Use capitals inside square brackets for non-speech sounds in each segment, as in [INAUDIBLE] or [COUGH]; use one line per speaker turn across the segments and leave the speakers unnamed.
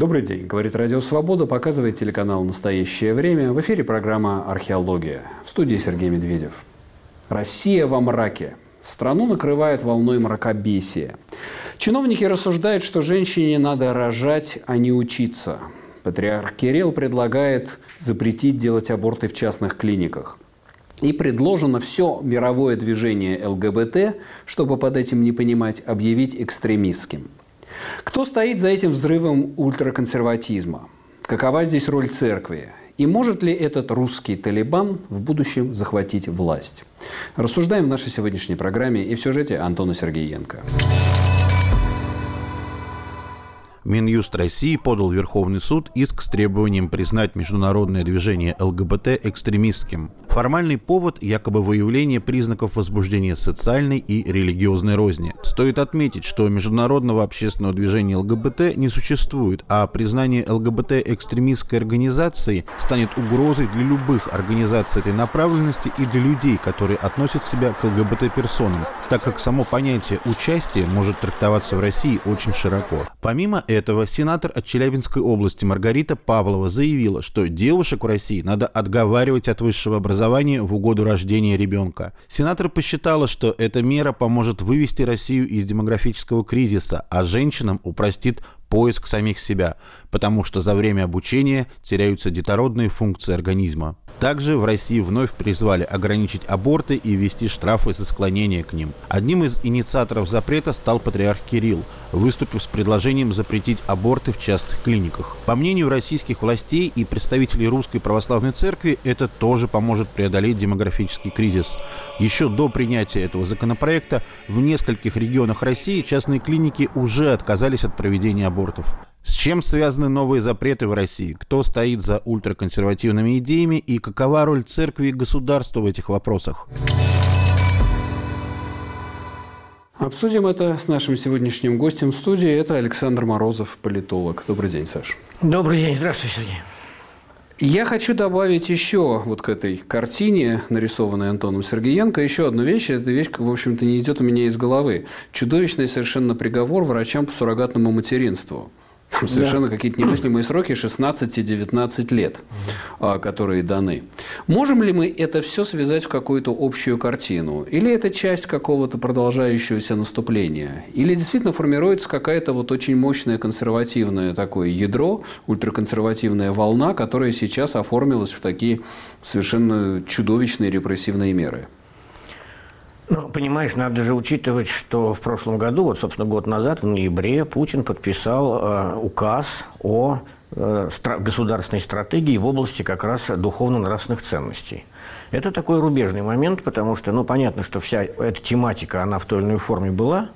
Добрый день, говорит Радио Свобода, показывает телеканал «Настоящее время». В эфире программа «Археология». В студии Сергей Медведев. Россия во мраке. Страну накрывает волной мракобесия. Чиновники рассуждают, что женщине надо рожать, а не учиться. Патриарх Кирилл предлагает запретить делать аборты в частных клиниках. И предложено все мировое движение ЛГБТ, чтобы под этим не понимать, объявить экстремистским. Кто стоит за этим взрывом ультраконсерватизма? Какова здесь роль церкви? И может ли этот русский талибан в будущем захватить власть? Рассуждаем в нашей сегодняшней программе и в сюжете Антона Сергеенко.
Минюст России подал в Верховный суд иск с требованием признать международное движение ЛГБТ экстремистским. Формальный повод – якобы выявление признаков возбуждения социальной и религиозной розни. Стоит отметить, что международного общественного движения ЛГБТ не существует, а признание ЛГБТ экстремистской организацией станет угрозой для любых организаций этой направленности и для людей, которые относят себя к ЛГБТ-персонам, так как само понятие участия может трактоваться в России очень широко. Помимо этого, сенатор от Челябинской области Маргарита Павлова заявила, что девушек в России надо отговаривать от высшего образования в угоду рождения ребенка. Сенатор посчитала, что эта мера поможет вывести Россию из демографического кризиса, а женщинам упростит поиск самих себя, потому что за время обучения теряются детородные функции организма. Также в России вновь призвали ограничить аборты и ввести штрафы за склонение к ним. Одним из инициаторов запрета стал патриарх Кирилл, выступив с предложением запретить аборты в частных клиниках. По мнению российских властей и представителей Русской Православной Церкви, это тоже поможет преодолеть демографический кризис. Еще до принятия этого законопроекта в нескольких регионах России частные клиники уже отказались от проведения абортов. С чем связаны новые запреты в России? Кто стоит за ультраконсервативными идеями и какова роль церкви и государства в этих вопросах?
Обсудим это с нашим сегодняшним гостем в студии. Это Александр Морозов, политолог. Добрый день, Саш.
Добрый день. Здравствуй, Сергей.
Я хочу добавить еще вот к этой картине, нарисованной Антоном Сергеенко, еще одну вещь. Эта вещь, в общем-то, не идет у меня из головы. Чудовищный совершенно приговор врачам по суррогатному материнству. Там совершенно да. какие-то немыслимые сроки 16-19 лет, угу. которые даны. Можем ли мы это все связать в какую-то общую картину? Или это часть какого-то продолжающегося наступления? Или действительно формируется какая-то вот очень мощная консервативное такое ядро, ультраконсервативная волна, которая сейчас оформилась в такие совершенно чудовищные репрессивные меры?
Ну, понимаешь, надо же учитывать, что в прошлом году, вот, собственно, год назад, в ноябре, Путин подписал э, указ о э, стра- государственной стратегии в области как раз духовно-нравственных ценностей. Это такой рубежный момент, потому что, ну, понятно, что вся эта тематика, она в той или иной форме была,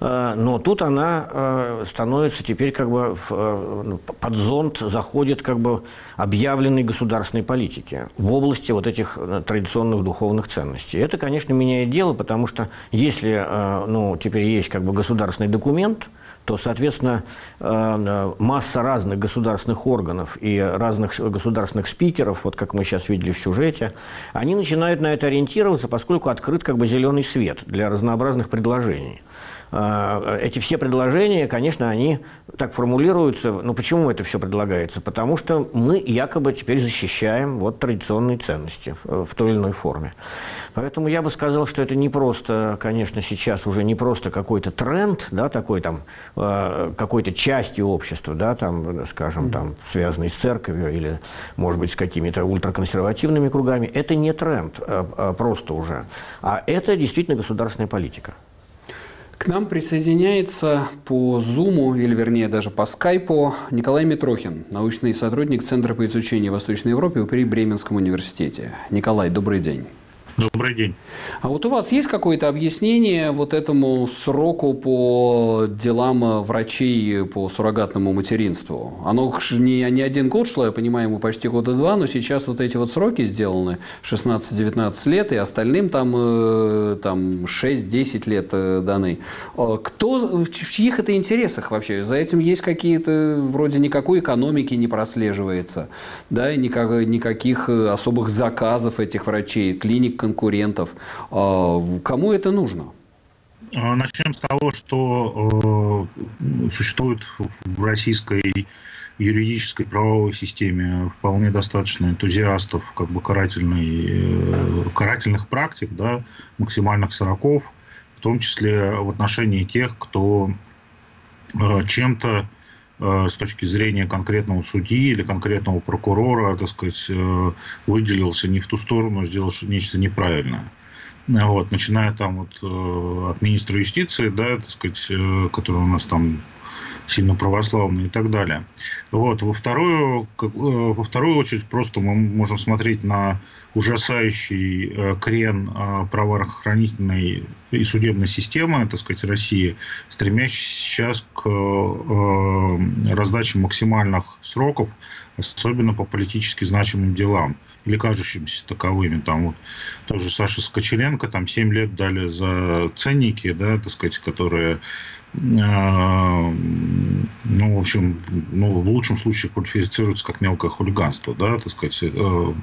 но тут она э, становится теперь как бы э, ну, под зонт заходит как бы объявленной государственной политики в области вот этих традиционных духовных ценностей. Это, конечно, меняет дело, потому что если ну, теперь есть как бы государственный документ, то, соответственно, масса разных государственных органов и разных государственных спикеров, вот как мы сейчас видели в сюжете, они начинают на это ориентироваться, поскольку открыт как бы зеленый свет для разнообразных предложений. А, эти все предложения, конечно, они так формулируются. Но почему это все предлагается? Потому что мы якобы теперь защищаем вот традиционные ценности в той или иной форме. Поэтому я бы сказал, что это не просто, конечно, сейчас уже не просто какой-то тренд, да, такой там, а, какой-то частью общества, да, там, скажем, там, связанный с церковью или, может быть, с какими-то ультраконсервативными кругами. Это не тренд а, просто уже, а это действительно государственная политика.
К нам присоединяется по Зуму, или вернее даже по Скайпу, Николай Митрохин, научный сотрудник Центра по изучению Восточной Европы при Бременском университете. Николай, добрый день.
Добрый день.
А вот у вас есть какое-то объяснение вот этому сроку по делам врачей по суррогатному материнству? Оно не, не один год шло, я понимаю, ему почти года два, но сейчас вот эти вот сроки сделаны 16-19 лет, и остальным там, э, там 6-10 лет э, даны. А кто, в чьих это интересах вообще? За этим есть какие-то, вроде никакой экономики не прослеживается, да, никак, никаких особых заказов этих врачей, клиник конкурентов. А, кому это нужно?
начнем с того, что э, существует в российской юридической правовой системе вполне достаточно энтузиастов как бы карательной, э, карательных практик, да, максимальных сроков, в том числе в отношении тех, кто э, чем-то с точки зрения конкретного судьи или конкретного прокурора, так сказать, выделился не в ту сторону, сделал нечто неправильное. Вот, начиная там вот от министра юстиции, да, так сказать, который у нас там сильно православные и так далее. Вот. Во, вторую, э, во вторую очередь просто мы можем смотреть на ужасающий э, крен э, правоохранительной и судебной системы, так сказать, России, стремящейся сейчас к раздаче максимальных сроков, особенно по политически значимым делам или кажущимся таковыми. Там вот тоже Саша Скочеленко, там 7 лет дали за ценники, да, так сказать, которые ну, в общем, ну, в лучшем случае квалифицируется как мелкое хулиганство, да, так сказать. Э,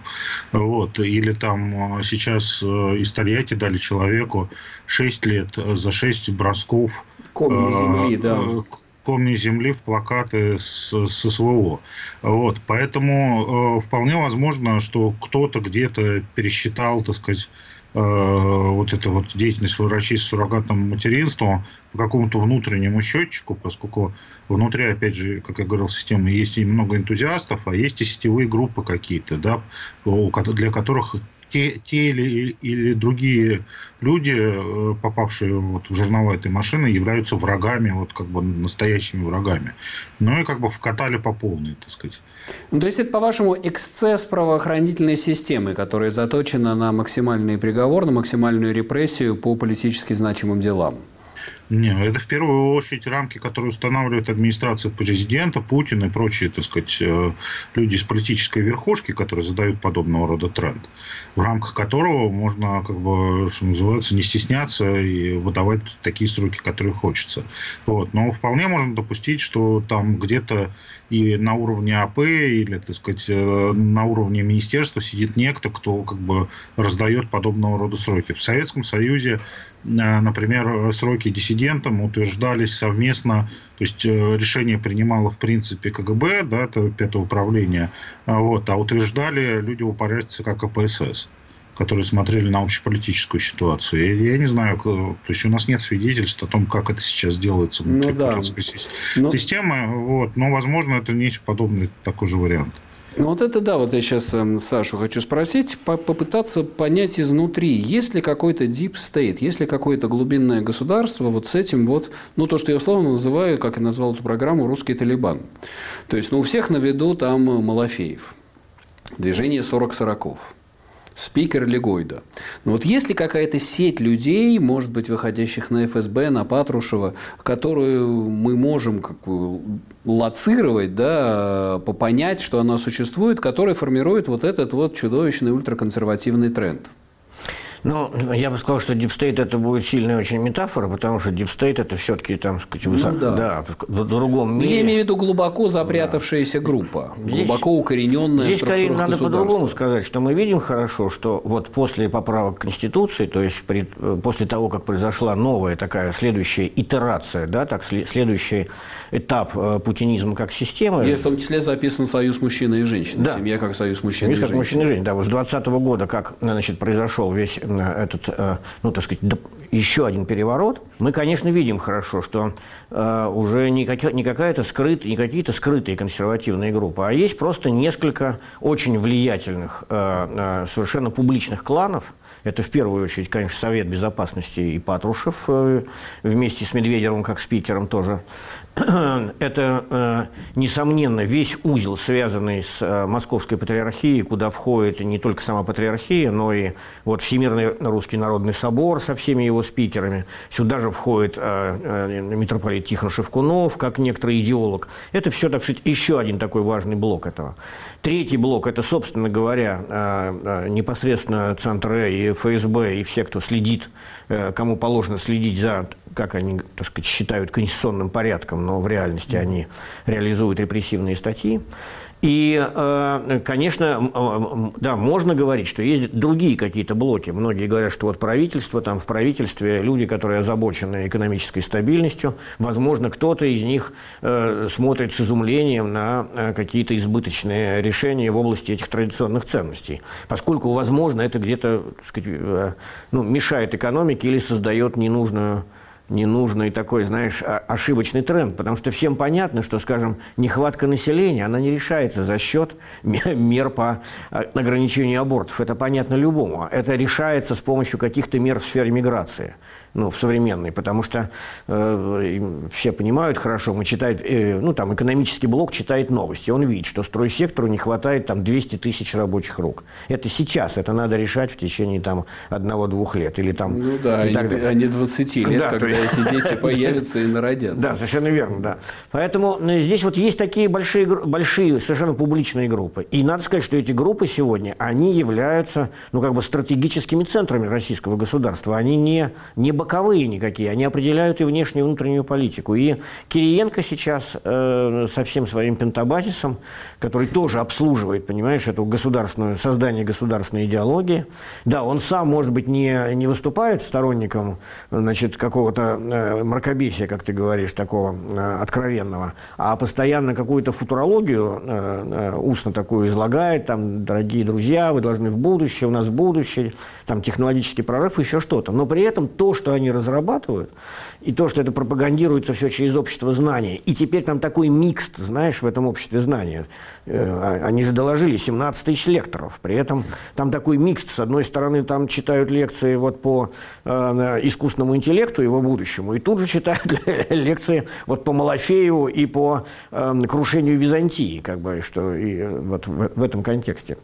вот. Или там сейчас э, из Тольятти дали человеку 6 лет за 6 бросков
Комни земли, да
э, комни земли в плакаты с, с СВО. Вот. Поэтому э, вполне возможно, что кто-то где-то пересчитал, так сказать, э, вот эту вот деятельность врачей с суррогатным материнством по какому-то внутреннему счетчику, поскольку внутри, опять же, как я говорил, системы есть и много энтузиастов, а есть и сетевые группы какие-то, да, для которых те, те или, или другие люди, э, попавшие вот в жернова этой машины, являются врагами, вот как бы настоящими врагами. Ну и как бы вкатали по полной, так сказать.
Ну, то есть это, по-вашему, эксцесс правоохранительной системы, которая заточена на максимальный приговор, на максимальную репрессию по политически значимым делам?
Не, это в первую очередь рамки, которые устанавливает администрация президента, Путин и прочие, так сказать, э, люди из политической верхушки, которые задают подобного рода тренд, в рамках которого можно, как бы, что называется, не стесняться и выдавать такие сроки, которые хочется. Вот. Но вполне можно допустить, что там где-то и на уровне АП или, так сказать, э, на уровне министерства сидит некто, кто как бы раздает подобного рода сроки. В Советском Союзе например, сроки диссидентам утверждались совместно, то есть э, решение принимало в принципе КГБ, да, это пятое управление, а вот, а утверждали люди упорядке как КПСС которые смотрели на общеполитическую ситуацию. Я, я не знаю, то есть у нас нет свидетельств о том, как это сейчас делается внутри ну, да. путинской ну... системы, вот, но, возможно, это нечто подобное, такой же вариант.
Ну вот это да, вот я сейчас эм, Сашу хочу спросить, попытаться понять изнутри, есть ли какой-то deep state, есть ли какое-то глубинное государство вот с этим вот, ну то, что я условно называю, как я назвал эту программу, русский Талибан. То есть, ну у всех на виду там Малафеев, движение 40 сороков спикер Легойда. Но вот есть ли какая-то сеть людей, может быть, выходящих на ФСБ, на Патрушева, которую мы можем как лоцировать, да, понять, что она существует, которая формирует вот этот вот чудовищный ультраконсервативный тренд?
Ну, я бы сказал, что deep state это будет сильная очень метафора, потому что deep state это все-таки там, сказать, высоко, ну, да. Да, в, в другом мире.
Я имею в виду глубоко запрятавшаяся да. группа, здесь, глубоко укорененная
Здесь, скорее, надо по-другому сказать, что мы видим хорошо, что вот после поправок Конституции, то есть при, после того, как произошла новая такая следующая итерация, да, так, следующий этап э, путинизма как системы.
И в том числе записан союз мужчины и женщины, да. семья как союз мужчины
Союз и как мужчины и женщины, да, вот с 20 -го года, как значит, произошел весь этот, э, ну, так сказать, еще один переворот, мы, конечно, видим хорошо, что э, уже не, как, не какая-то скрыт, не какие-то скрытые консервативные группы, а есть просто несколько очень влиятельных, э, совершенно публичных кланов. Это в первую очередь, конечно, Совет Безопасности и Патрушев вместе с Медведевым как спикером тоже. [CLEARS THROAT] это, э, несомненно, весь узел, связанный с э, Московской патриархией, куда входит не только сама патриархия, но и вот Всемирный Русский Народный Собор со всеми его спикерами. Сюда же входит э, митрополит Тихон Шевкунов, как некоторый идеолог. Это все, так сказать, еще один такой важный блок этого. Третий блок – это, собственно говоря, непосредственно Центр и ФСБ, и все, кто следит, кому положено следить за, как они, так сказать, считают, конституционным порядком но в реальности они реализуют репрессивные статьи. И, э, конечно, да, можно говорить, что есть другие какие-то блоки. Многие говорят, что вот правительство, там в правительстве люди, которые озабочены экономической стабильностью, возможно, кто-то из них э, смотрит с изумлением на э, какие-то избыточные решения в области этих традиционных ценностей, поскольку, возможно, это где-то ну, мешает экономике или создает ненужную ненужный такой, знаешь, ошибочный тренд, потому что всем понятно, что, скажем, нехватка населения, она не решается за счет [LAUGHS] мер по а, ограничению абортов. Это понятно любому. Это решается с помощью каких-то мер в сфере миграции ну, в современной, потому что э, все понимают хорошо, мы читаем, э, ну, там, экономический блок читает новости, он видит, что стройсектору не хватает там 200 тысяч рабочих рук. Это сейчас, это надо решать в течение там одного-двух лет или там...
Ну да, а не, а не 20 лет, да, когда есть... эти дети [LAUGHS] появятся и народятся.
Да, совершенно верно, да. Поэтому э, здесь вот есть такие большие, большие совершенно публичные группы. И надо сказать, что эти группы сегодня, они являются, ну, как бы стратегическими центрами российского государства. Они не, не боковые никакие, они определяют и внешнюю, и внутреннюю политику. И Кириенко сейчас э, со всем своим пентабазисом, который тоже обслуживает, понимаешь, эту государственную, создание государственной идеологии, да, он сам, может быть, не, не выступает сторонником, значит, какого-то э, мракобесия, как ты говоришь, такого э, откровенного, а постоянно какую-то футурологию э, э, устно такую излагает, там, дорогие друзья, вы должны в будущее, у нас будущее, там, технологический прорыв, еще что-то. Но при этом то, что они разрабатывают, и то, что это пропагандируется все через общество знания, и теперь там такой микс, знаешь, в этом обществе знания. Э, а, они же доложили 17 тысяч лекторов. При этом там такой микс. С одной стороны, там читают лекции вот по э, искусственному интеллекту, его будущему, и тут же читают [LAUGHS] лекции вот по Малафею и по э, крушению Византии, как бы, что и вот в, в этом контексте.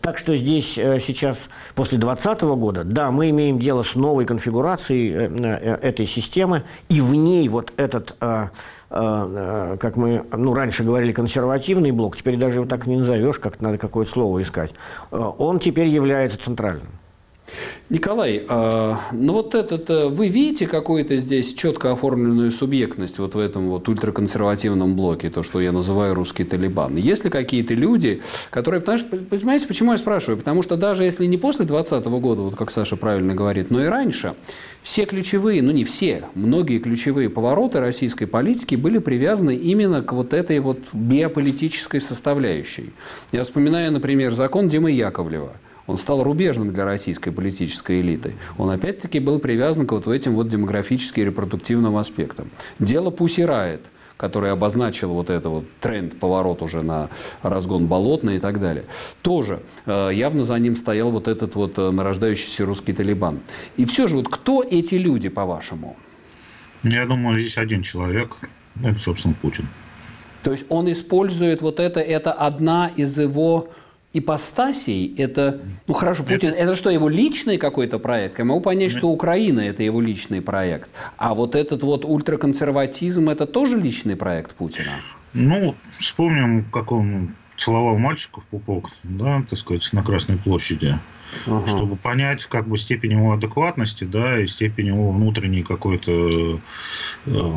Так что здесь э, сейчас, после 2020 года, да, мы имеем дело с новой конфигурацией э, э, этой системы, и в ней вот этот, как мы ну, раньше говорили, консервативный блок, теперь даже его так не назовешь, как надо какое слово искать, он теперь является центральным.
Николай, а, ну вот этот, э, вы видите какую-то здесь четко оформленную субъектность вот в этом вот ультраконсервативном блоке, то, что я называю русский Талибан? Есть ли какие-то люди, которые, потому что, понимаете, почему я спрашиваю? Потому что даже если не после 2020 года, вот как Саша правильно говорит, но и раньше, все ключевые, ну не все, многие ключевые повороты российской политики были привязаны именно к вот этой вот биополитической составляющей. Я вспоминаю, например, закон Димы Яковлева – он стал рубежным для российской политической элиты. Он опять-таки был привязан к вот этим вот демографически репродуктивным аспектам. Дело Пусирает, который обозначил вот этот вот тренд, поворот уже на разгон болотный и так далее. Тоже э, явно за ним стоял вот этот вот э, нарождающийся русский талибан. И все же, вот кто эти люди, по-вашему?
Я думаю, здесь один человек, это, собственно, Путин.
То есть он использует вот это, это одна из его ипостасей это, ну хорошо, Путин, это, это что, его личный какой-то проект? Я могу понять, что Украина это его личный проект, а вот этот вот ультраконсерватизм это тоже личный проект Путина?
Ну, вспомним, как он целовал мальчиков пупок, да, так сказать, на Красной площади, ага. чтобы понять как бы степень его адекватности, да, и степень его внутренней какой-то э,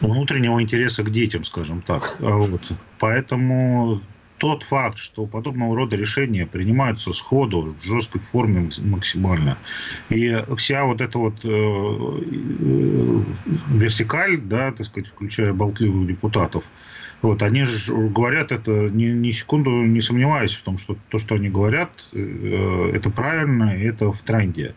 внутреннего интереса к детям, скажем так. А вот. Поэтому тот факт, что подобного рода решения принимаются сходу, в жесткой форме максимально, и вся вот эта вот э, э, вертикаль, да, так сказать, включая болтливых депутатов, вот, они же говорят это ни, ни секунду не сомневаясь в том, что то, что они говорят, э, это правильно, это в тренде.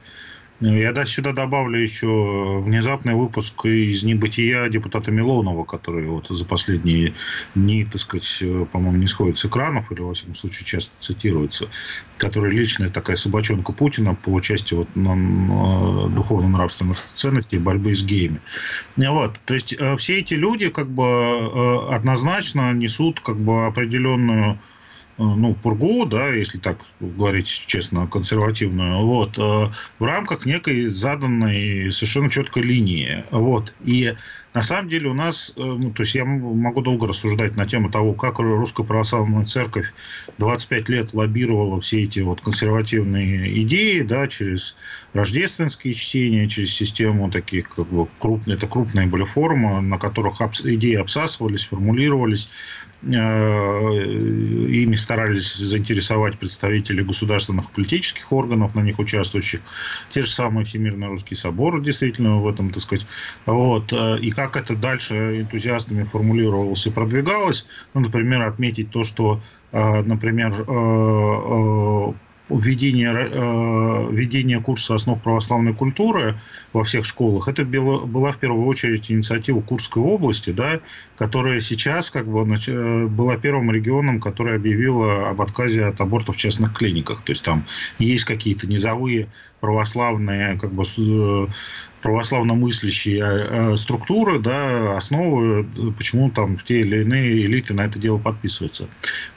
Я да, сюда добавлю еще внезапный выпуск из небытия депутата Милонова, который вот за последние дни, так сказать, по-моему, не сходит с экранов, или, во всяком случае, часто цитируется, который личная такая собачонка Путина по части вот, духовно-нравственных ценностей борьбы с геями. Вот. То есть э, все эти люди как бы э, однозначно несут как бы определенную Э, ну, пургу, да, если так говорить честно, консервативную, вот, э, в рамках некой заданной совершенно четкой линии. Вот. И на самом деле у нас, э, ну, то есть я могу долго рассуждать на тему того, как Русская Православная Церковь 25 лет лоббировала все эти вот консервативные идеи, да, через рождественские чтения, через систему таких, как бы, крупные, это крупные были форумы, на которых идеи обсасывались, формулировались, ими старались заинтересовать представителей государственных политических органов, на них участвующих. Те же самые Всемирный Русский Собор действительно в этом, так сказать. Вот. И как это дальше энтузиастами формулировалось и продвигалось, ну, например, отметить то, что например, введение, э, введение курса основ православной культуры во всех школах, это было, была в первую очередь инициатива Курской области, да, которая сейчас как бы э, была первым регионом, который объявила об отказе от абортов в частных клиниках. То есть там есть какие-то низовые православные как бы э, православно-мыслящие э, структуры, да, основы, почему там те или иные элиты на это дело подписываются.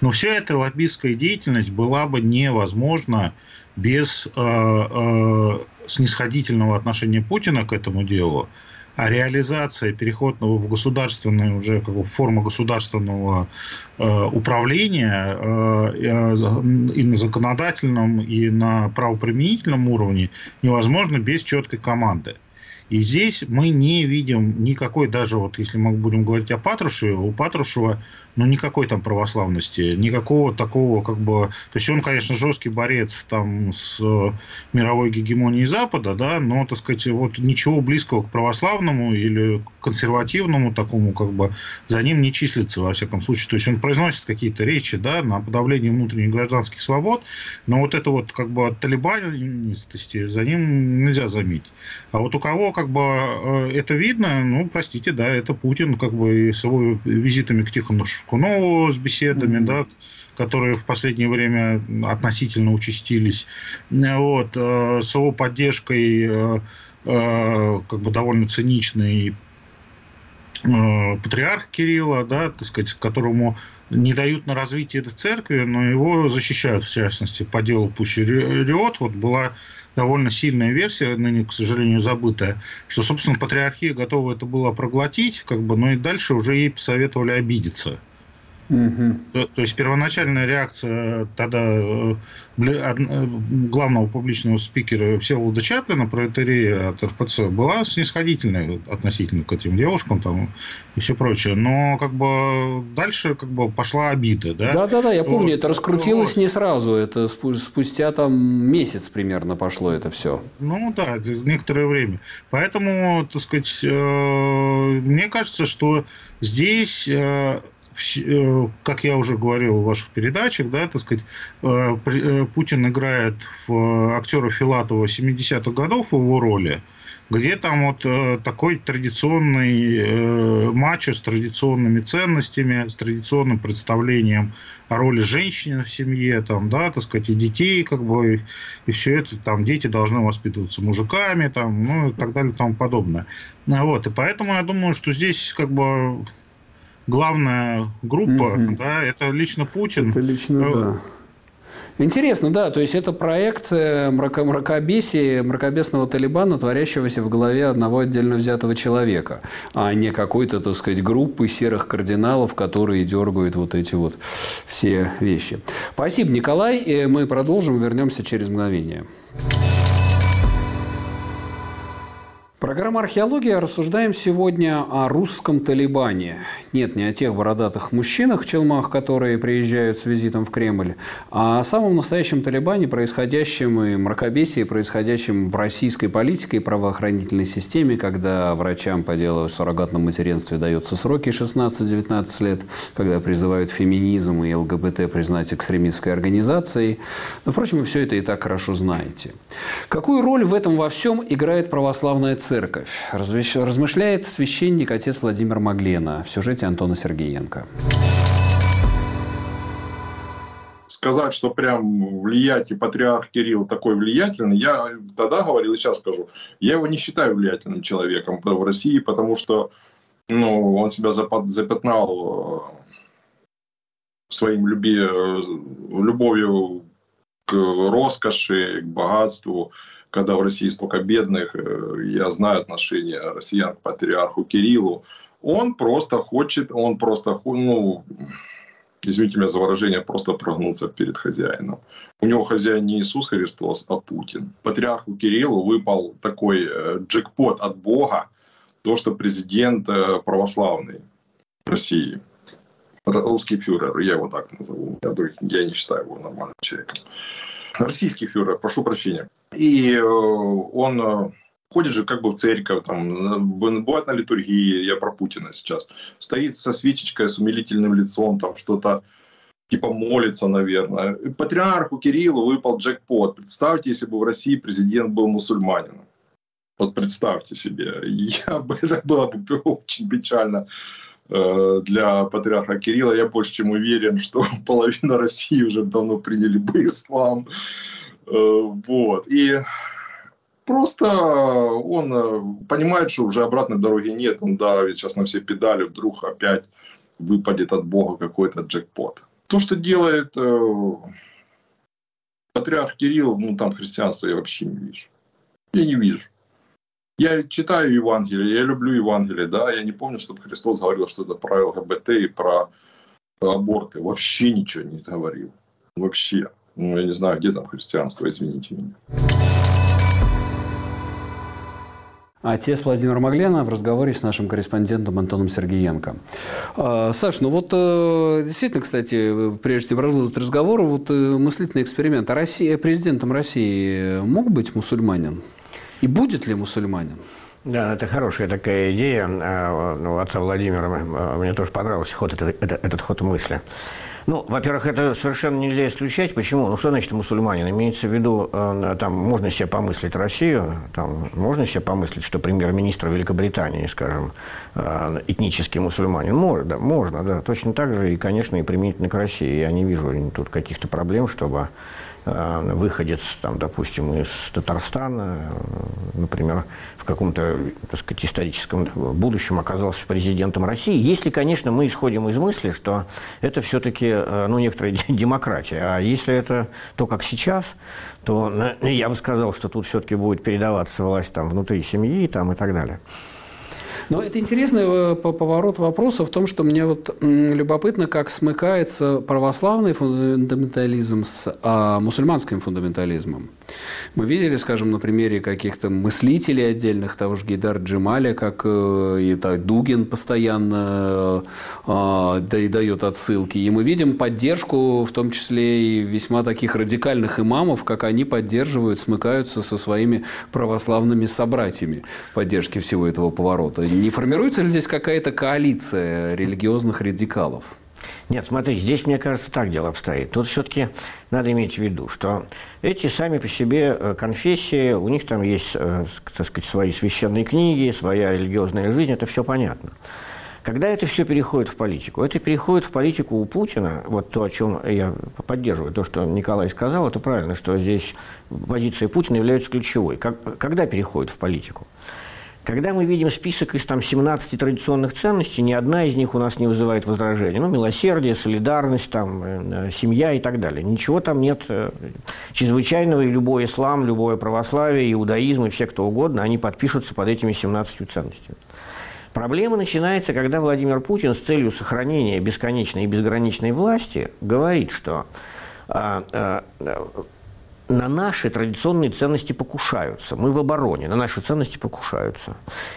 Но вся эта лоббистская деятельность была бы невозможна без э, э, снисходительного отношения Путина к этому делу, а реализация переходного в государственную уже как бы форму государственного э, управления э, э, и на законодательном, и на правоприменительном уровне невозможно без четкой команды. И здесь мы не видим никакой, даже вот если мы будем говорить о Патрушеве, у Патрушева ну, никакой там православности, никакого такого, как бы... То есть он, конечно, жесткий борец там с мировой гегемонией Запада, да, но, так сказать, вот ничего близкого к православному или консервативному такому, как бы, за ним не числится, во всяком случае. То есть он произносит какие-то речи, да, на подавление внутренних гражданских свобод, но вот это вот, как бы, талибанистости за ним нельзя заметить. А вот у кого, как бы, э, это видно, ну, простите, да, это Путин, как бы, и с его визитами к Тихону Шкунову с беседами, mm-hmm. да, которые в последнее время относительно участились. Вот, э, с его поддержкой э, э, как бы довольно циничный патриарх Кирилла, да, так сказать, которому не дают на развитие этой церкви, но его защищают, в частности, по делу Пущи Риот. Вот была довольно сильная версия, ныне, к сожалению, забытая, что, собственно, патриархия готова это была проглотить, как бы, но и дальше уже ей посоветовали обидеться. Угу. То, то есть первоначальная реакция тогда э, э, главного публичного спикера Всеволода Чаплина, протеерея от РПЦ, была снисходительной относительно к этим девушкам там, и все прочее. Но как бы дальше как бы пошла обида. Да,
да, да, да я помню, вот. это раскрутилось не сразу, это спустя там месяц примерно пошло это все.
Ну да, некоторое время. Поэтому, так сказать, э, мне кажется, что здесь Э, как я уже говорил в ваших передачах, да, так сказать, э, э, Путин играет в актера Филатова 70-х годов в его роли, где там вот такой традиционный матч с традиционными ценностями, с традиционным представлением о роли женщины в семье, там, да, так сказать, и детей, как бы, и все это, там, дети должны воспитываться мужиками, там, ну, и так далее, и тому подобное. Вот, и поэтому я думаю, что здесь, как бы, главная группа, угу. да, это лично Путин.
Это лично, да. Интересно, да, то есть это проекция мрако мракобесия, мракобесного Талибана, творящегося в голове одного отдельно взятого человека, а не какой-то, так сказать, группы серых кардиналов, которые дергают вот эти вот все вещи. Спасибо, Николай, и мы продолжим, вернемся через мгновение. Программа «Археология» рассуждаем сегодня о русском Талибане. Нет, не о тех бородатых мужчинах в челмах, которые приезжают с визитом в Кремль, а о самом настоящем Талибане, происходящем и мракобесии, происходящем в российской политике и правоохранительной системе, когда врачам по делу о суррогатном материнстве даются сроки 16-19 лет, когда призывают феминизм и ЛГБТ признать экстремистской организацией. Но, впрочем, вы все это и так хорошо знаете. Какую роль в этом во всем играет православная церковь? Церковь, размышляет священник отец Владимир Маглена в сюжете Антона Сергеенко.
Сказать, что прям влиятельный патриарх Кирилл такой влиятельный, я тогда говорил и сейчас скажу, я его не считаю влиятельным человеком в России, потому что ну, он себя запятнал э, своим люби, э, любовью к роскоши, к богатству, когда в России столько бедных, э, я знаю отношение россиян к патриарху Кириллу, он просто хочет, он просто, ну, извините меня за выражение, просто прогнуться перед хозяином. У него хозяин не Иисус Христос, а Путин. Патриарху Кириллу выпал такой э, джекпот от Бога, то, что президент э, православный России. Русский фюрер, я его так назову. Я, я не считаю его нормальным человеком. Российский фюрер, прошу прощения. И э, он э, ходит же как бы в церковь, там, бывает на литургии, я про Путина сейчас, стоит со свечечкой, с умилительным лицом, там что-то типа молится, наверное. Патриарху Кириллу выпал джекпот. Представьте, если бы в России президент был мусульманином. Вот представьте себе, [LAUGHS] я бы, это было бы очень печально для патриарха Кирилла. Я больше чем уверен, что [LAUGHS] половина России уже давно приняли бы ислам. Э, вот. И просто он э, понимает, что уже обратной дороги нет. Он давит сейчас на все педали, вдруг опять выпадет от Бога какой-то джекпот. То, что делает э, патриарх Кирилл, ну там христианство я вообще не вижу. Я не вижу. Я читаю Евангелие, я люблю Евангелие, да, я не помню, чтобы Христос говорил что-то про ЛГБТ и про аборты. Вообще ничего не говорил. Вообще. Ну, я не знаю, где там христианство, извините меня.
Отец Владимир Маглена в разговоре с нашим корреспондентом Антоном Сергеенко. А, Саш, ну вот э, действительно, кстати, прежде чем продолжить разговор, вот э, мыслительный эксперимент. А Россия, президентом России мог быть мусульманин? И будет ли мусульманин?
Да, это хорошая такая идея а, ну, отца Владимира. Мне тоже понравился ход, этот, этот ход мысли. Ну, во-первых, это совершенно нельзя исключать. Почему? Ну, что значит мусульманин? Имеется в виду, э, там, можно себе помыслить Россию, там, можно себе помыслить, что премьер-министр Великобритании, скажем, э, этнический мусульманин. Можно, да, можно, да. Точно так же и, конечно, и применительно к России. Я не вижу тут каких-то проблем, чтобы выходец, там, допустим, из Татарстана, э, например, в каком-то, так сказать, историческом будущем оказался президентом России, если, конечно, мы исходим из мысли, что это все-таки, э, ну, некоторая [LAUGHS] демократия. А если это то, как сейчас, то я бы сказал, что тут все-таки будет передаваться власть там внутри семьи там, и так далее.
Но это интересный э, поворот вопроса в том, что мне вот любопытно, как смыкается православный фундаментализм с а, мусульманским фундаментализмом. Мы видели, скажем, на примере каких-то мыслителей отдельных, того же Гейдар Джемаля, как э, и так, Дугин постоянно э, да, и дает отсылки. И мы видим поддержку, в том числе и весьма таких радикальных имамов, как они поддерживают, смыкаются со своими православными собратьями поддержки всего этого поворота. Не формируется ли здесь какая-то коалиция религиозных радикалов?
Нет, смотри, здесь, мне кажется, так дело обстоит. Тут все-таки надо иметь в виду, что эти сами по себе э, конфессии, у них там есть, э, так сказать, свои священные книги, своя религиозная жизнь, это все понятно. Когда это все переходит в политику? Это переходит в политику у Путина, вот то, о чем я поддерживаю, то, что Николай сказал, это правильно, что здесь позиция Путина является ключевой. Как, когда переходит в политику? Когда мы видим список из там, 17 традиционных ценностей, ни одна из них у нас не вызывает возражения. Ну, милосердие, солидарность, там, э, семья и так далее. Ничего там нет э, чрезвычайного, и любой ислам, любое православие, иудаизм и все кто угодно, они подпишутся под этими 17 ценностями. Проблема начинается, когда Владимир Путин с целью сохранения бесконечной и безграничной власти говорит, что а, а, на наши традиционные ценности покушаются. Мы в обороне, на наши ценности покушаются.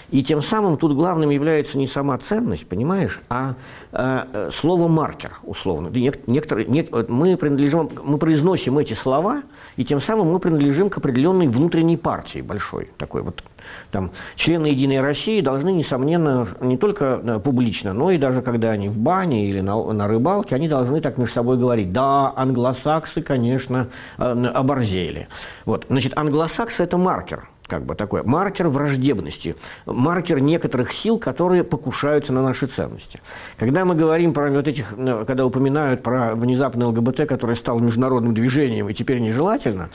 И тем самым тут главным является не сама ценность, понимаешь, а э, слово маркер, условно. Некоторые, не, мы, принадлежим, мы произносим эти слова, и тем самым мы принадлежим к определенной внутренней партии большой, такой вот там, члены «Единой России» должны, несомненно, не только э, публично, но и даже когда они в бане или на, на рыбалке, они должны так между собой говорить, да, англосаксы, конечно, э, оборзели. Вот. Значит, англосаксы – это маркер – как бы такой маркер враждебности, маркер некоторых сил, которые покушаются на наши ценности. Когда мы говорим про вот этих, ну, когда упоминают про внезапный ЛГБТ, который стал международным движением и теперь нежелательно,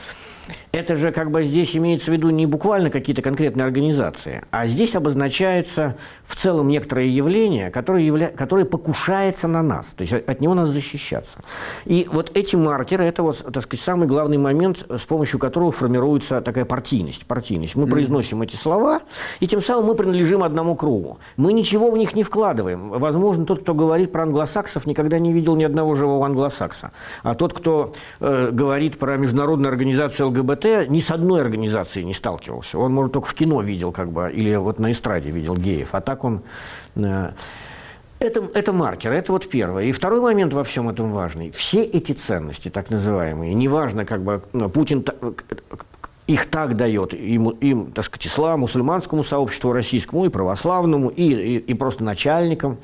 это же как бы здесь имеется в виду не буквально какие-то конкретные организации, а здесь обозначается в целом некоторое явление, которое, явля... которое покушается на нас, то есть от него надо защищаться. И вот эти маркеры – это вот, так сказать, самый главный момент, с помощью которого формируется такая партийность. партийность. Мы mm-hmm. произносим эти слова, и тем самым мы принадлежим одному кругу. Мы ничего в них не вкладываем. Возможно, тот, кто говорит про англосаксов, никогда не видел ни одного живого англосакса. А тот, кто э, говорит про международную организацию ЛГБТ, ЛГБТ ни с одной организацией не сталкивался. Он, может, только в кино видел, как бы, или вот на эстраде видел геев. А так он... Э, Это, это маркер, это вот первое. И второй момент во всем этом важный. Все эти ценности, так называемые, неважно, как бы ну, Путин их так дает им, им, так сказать, исламу, мусульманскому сообществу российскому, и православному, и, и, и просто начальникам.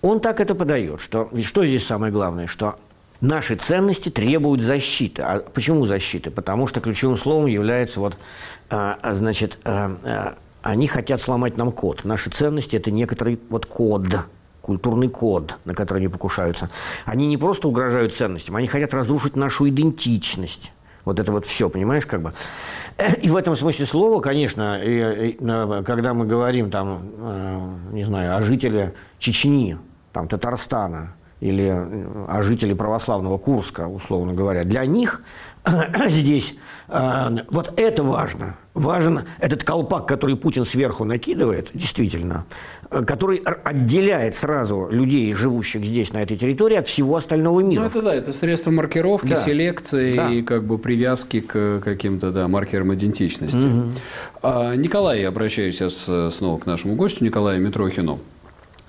Он так это подает, что ведь что здесь самое главное, что наши ценности требуют защиты. А почему защиты? Потому что ключевым словом является вот, а, а значит, а, а, они хотят сломать нам код. Наши ценности – это некоторый вот код, культурный код, на который они покушаются. Они не просто угрожают ценностям, они хотят разрушить нашу идентичность. Вот это вот все, понимаешь, как бы. [CLEARS THROAT] И в этом смысле слова, конечно, и, и, когда мы говорим там, э, не знаю, о жителе Чечни, там, Татарстана, или э, о жителе православного Курска, условно говоря, для них [CLEARS THROAT] здесь э, вот это важно. Важен этот колпак, который Путин сверху накидывает, действительно, э, который отделяет сразу людей, живущих здесь, на этой территории, от всего остального мира. Ну,
это да, это средство маркировки, да. селекции да. и как бы привязки к каким-то да, маркерам идентичности. Угу. А, Николай, я обращаюсь сейчас снова к нашему гостю, Николаю Митрохину.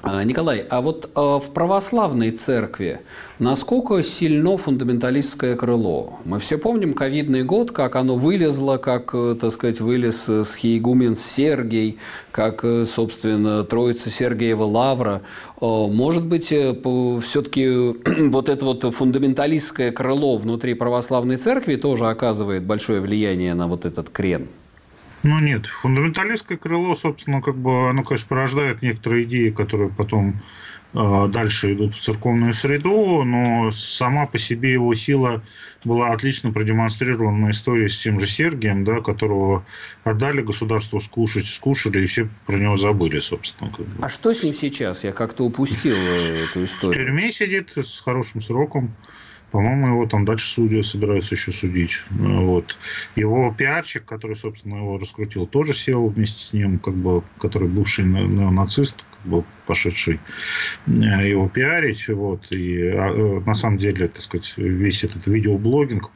А, Николай, а вот а, в православной церкви насколько сильно фундаменталистское крыло? Мы все помним ковидный год, как оно вылезло, как, э, так сказать, вылез с Хейгумен Сергей, как, э, собственно, Троица Сергиева Лавра. А, может быть, э, все-таки [CLEARS THROAT] вот это вот фундаменталистское крыло внутри православной церкви тоже оказывает большое влияние на вот этот крен?
Ну нет, фундаменталистское крыло, собственно, как бы оно, конечно, порождает некоторые идеи, которые потом э, дальше идут в церковную среду, но сама по себе его сила была отлично продемонстрирована на истории с тем же Сергием, да, которого отдали государству скушать, скушали, и все про него забыли, собственно. Как
бы. А что с ним сейчас? Я как-то упустил э, эту историю.
В тюрьме сидит с хорошим сроком. По-моему, его там дальше судьи собираются еще судить. Вот. Его пиарщик, который, собственно, его раскрутил, тоже сел вместе с ним, как бы, который бывший нацист, как бы пошедший э, его пиарить. Вот. И а, э, на самом деле, так сказать, весь этот видеоблогинг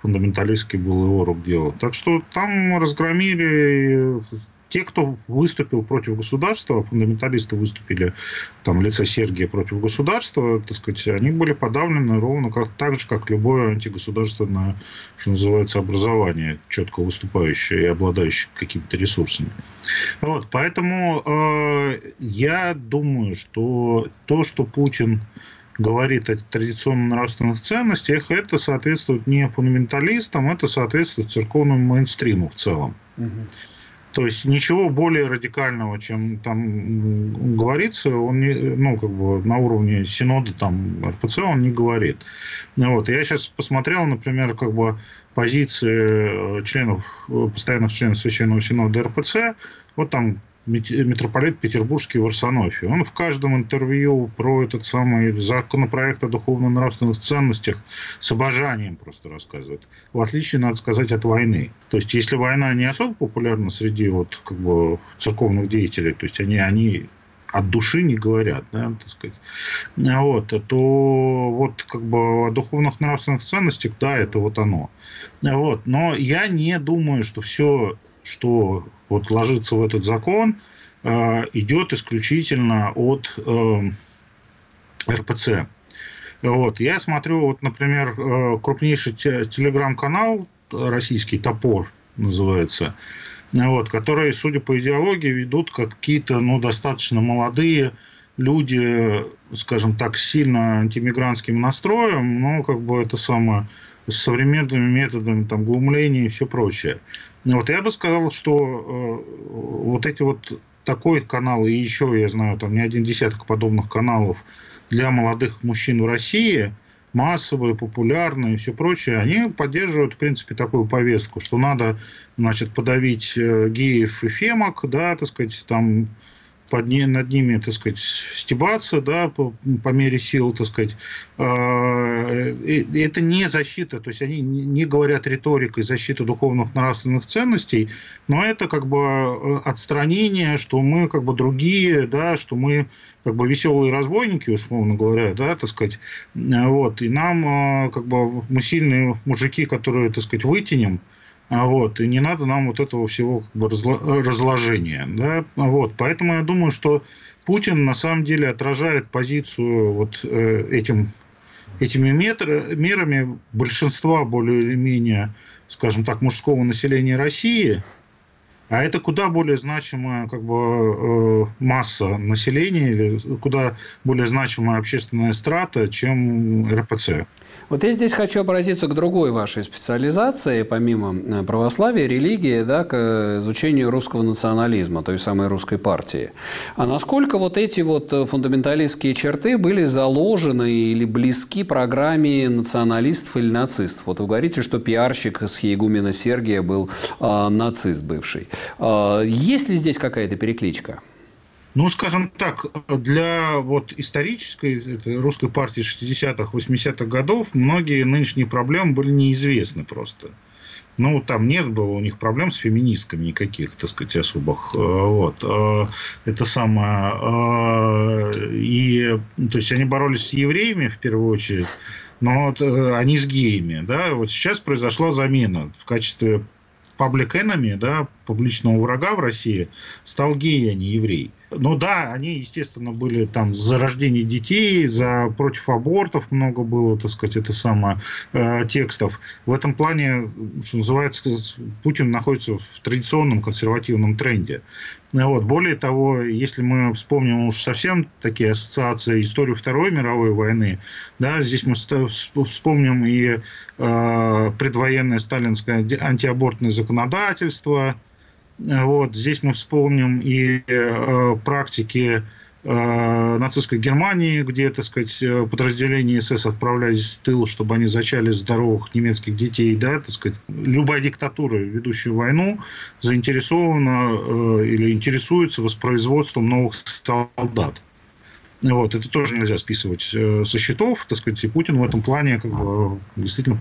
фундаменталистский был его рук дело. Так что там разгромили те, кто выступил против государства, фундаменталисты выступили там в лице Сергия против государства, так сказать, они были подавлены ровно как, так же, как любое антигосударственное, что называется, образование, четко выступающее и обладающее какими-то ресурсами. Вот, поэтому э, я думаю, что то, что Путин говорит о традиционно-нравственных ценностях, это соответствует не фундаменталистам, это соответствует церковному мейнстриму в целом. Угу. То есть ничего более радикального, чем там говорится, он не, ну, как бы на уровне синода там РПЦ он не говорит. Вот. Я сейчас посмотрел, например, как бы позиции членов, постоянных членов Священного Синода РПЦ. Вот там митрополит Петербургский в Арсенофе. Он в каждом интервью про этот самый законопроект о духовно-нравственных ценностях с обожанием просто рассказывает. В отличие, надо сказать, от войны. То есть, если война не особо популярна среди вот, как бы, церковных деятелей, то есть они, они от души не говорят, да, так сказать, вот, то вот как бы о духовных нравственных ценностях, да, это вот оно. Вот. Но я не думаю, что все, что вот ложится в этот закон, э, идет исключительно от э, РПЦ. Вот. Я смотрю, вот, например, э, крупнейший телеграм-канал российский «Топор» называется, вот, которые, судя по идеологии, ведут какие-то ну, достаточно молодые люди, скажем так, сильно антимигрантским настроем, но как бы это самое с современными методами там, глумления и все прочее. Вот я бы сказал, что э, вот эти вот такой канал, и еще, я знаю, там не один десяток подобных каналов для молодых мужчин в России, массовые, популярные и все прочее, они поддерживают, в принципе, такую повестку, что надо, значит, подавить э, геев и фемок, да, так сказать, там под не, над ними, так сказать, стебаться, да, по, по мере сил, так сказать. Э, это не защита, то есть они не говорят риторикой защиты духовных нравственных ценностей, но это как бы э, отстранение, что мы как бы другие, да, что мы как бы веселые разбойники, условно говоря, да, так сказать, вот, и нам, э, как бы, мы сильные мужики, которые, так сказать, вытянем, А вот, и не надо нам вот этого всего как бы разложения. Да? Вот, поэтому я думаю, что Путин на самом деле отражает позицию вот э, этим, этими метр, мерами большинства более или менее, скажем так, мужского населения России – а это куда более значимая как бы, э, масса населения или куда более значимая общественная страта, чем РПЦ.
Вот я здесь хочу обратиться к другой вашей специализации, помимо э, православия, религии, да, к изучению русского национализма, той самой русской партии. А насколько вот эти вот фундаменталистские черты были заложены или близки программе националистов или нацистов? Вот вы говорите, что пиарщик с Егумена Сергия был э, нацист бывший. Э, есть ли здесь какая-то перекличка?
Ну, скажем так, для вот исторической русской партии 60-х, 80-х годов многие нынешние проблемы были неизвестны просто. Ну, там нет было у них проблем с феминистками никаких, так сказать, особых. Э, вот. Э, это самое... Э, и, то есть, они боролись с евреями, в первую очередь, но вот они с геями, да, вот сейчас произошла замена в качестве public enemy, да, публичного врага в России, стал гей, а не еврей. Ну да, они, естественно, были там за рождение детей, за против абортов много было, так сказать, это самое, э, текстов. В этом плане, что называется, Путин находится в традиционном консервативном тренде. Вот. Более того, если мы вспомним уж совсем такие ассоциации, историю Второй мировой войны, да, здесь мы вспомним и э, предвоенное сталинское антиабортное законодательство, вот, здесь мы вспомним и э, практики э, нацистской Германии, где, так сказать, подразделения СС отправлялись в тыл, чтобы они зачали здоровых немецких детей, да, так сказать. Любая диктатура, ведущая войну, заинтересована э, или интересуется воспроизводством новых солдат. Вот, это тоже нельзя списывать э, со счетов, так сказать, и Путин в этом плане как бы действительно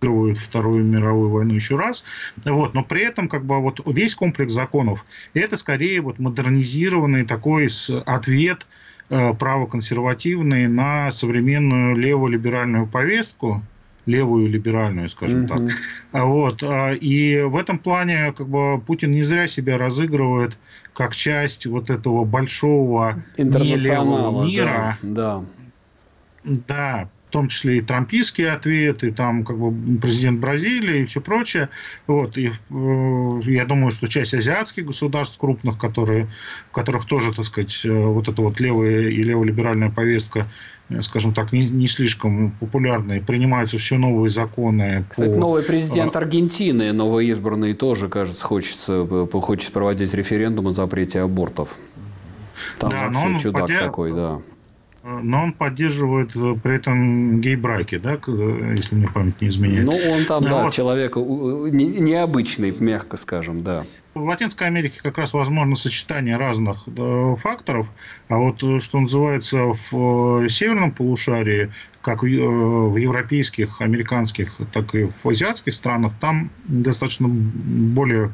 проигрывают Вторую мировую войну еще раз. Вот, но при этом как бы вот весь комплекс законов это скорее вот модернизированный такой ответ э, правоконсервативный на современную леволиберальную повестку, левую либеральную, скажем mm-hmm. так. Вот. А, и в этом плане как бы Путин не зря себя разыгрывает как часть вот этого большого нелевого мира.
Да,
да. да, в том числе и трампийские ответы, там как бы президент Бразилии и все прочее. Вот, и э, я думаю, что часть азиатских государств крупных, которые, в которых тоже, так сказать, э, вот эта вот левая и леволиберальная повестка э, скажем так, не, не слишком популярные, принимаются все новые законы.
Кстати, по... новый президент Аргентины, новоизбранный, тоже, кажется, хочется, хочет проводить референдум о запрете абортов. Там да, вообще чудак поддерж... такой, да
но он поддерживает э, при этом гей-браки, да, э, если мне память не изменяет.
Ну, он там, да, вот. человек необычный, мягко скажем, да.
В Латинской Америке как раз возможно сочетание разных факторов, а вот э, что называется в северном полушарии, как в европейских, американских, так и в азиатских странах, там достаточно более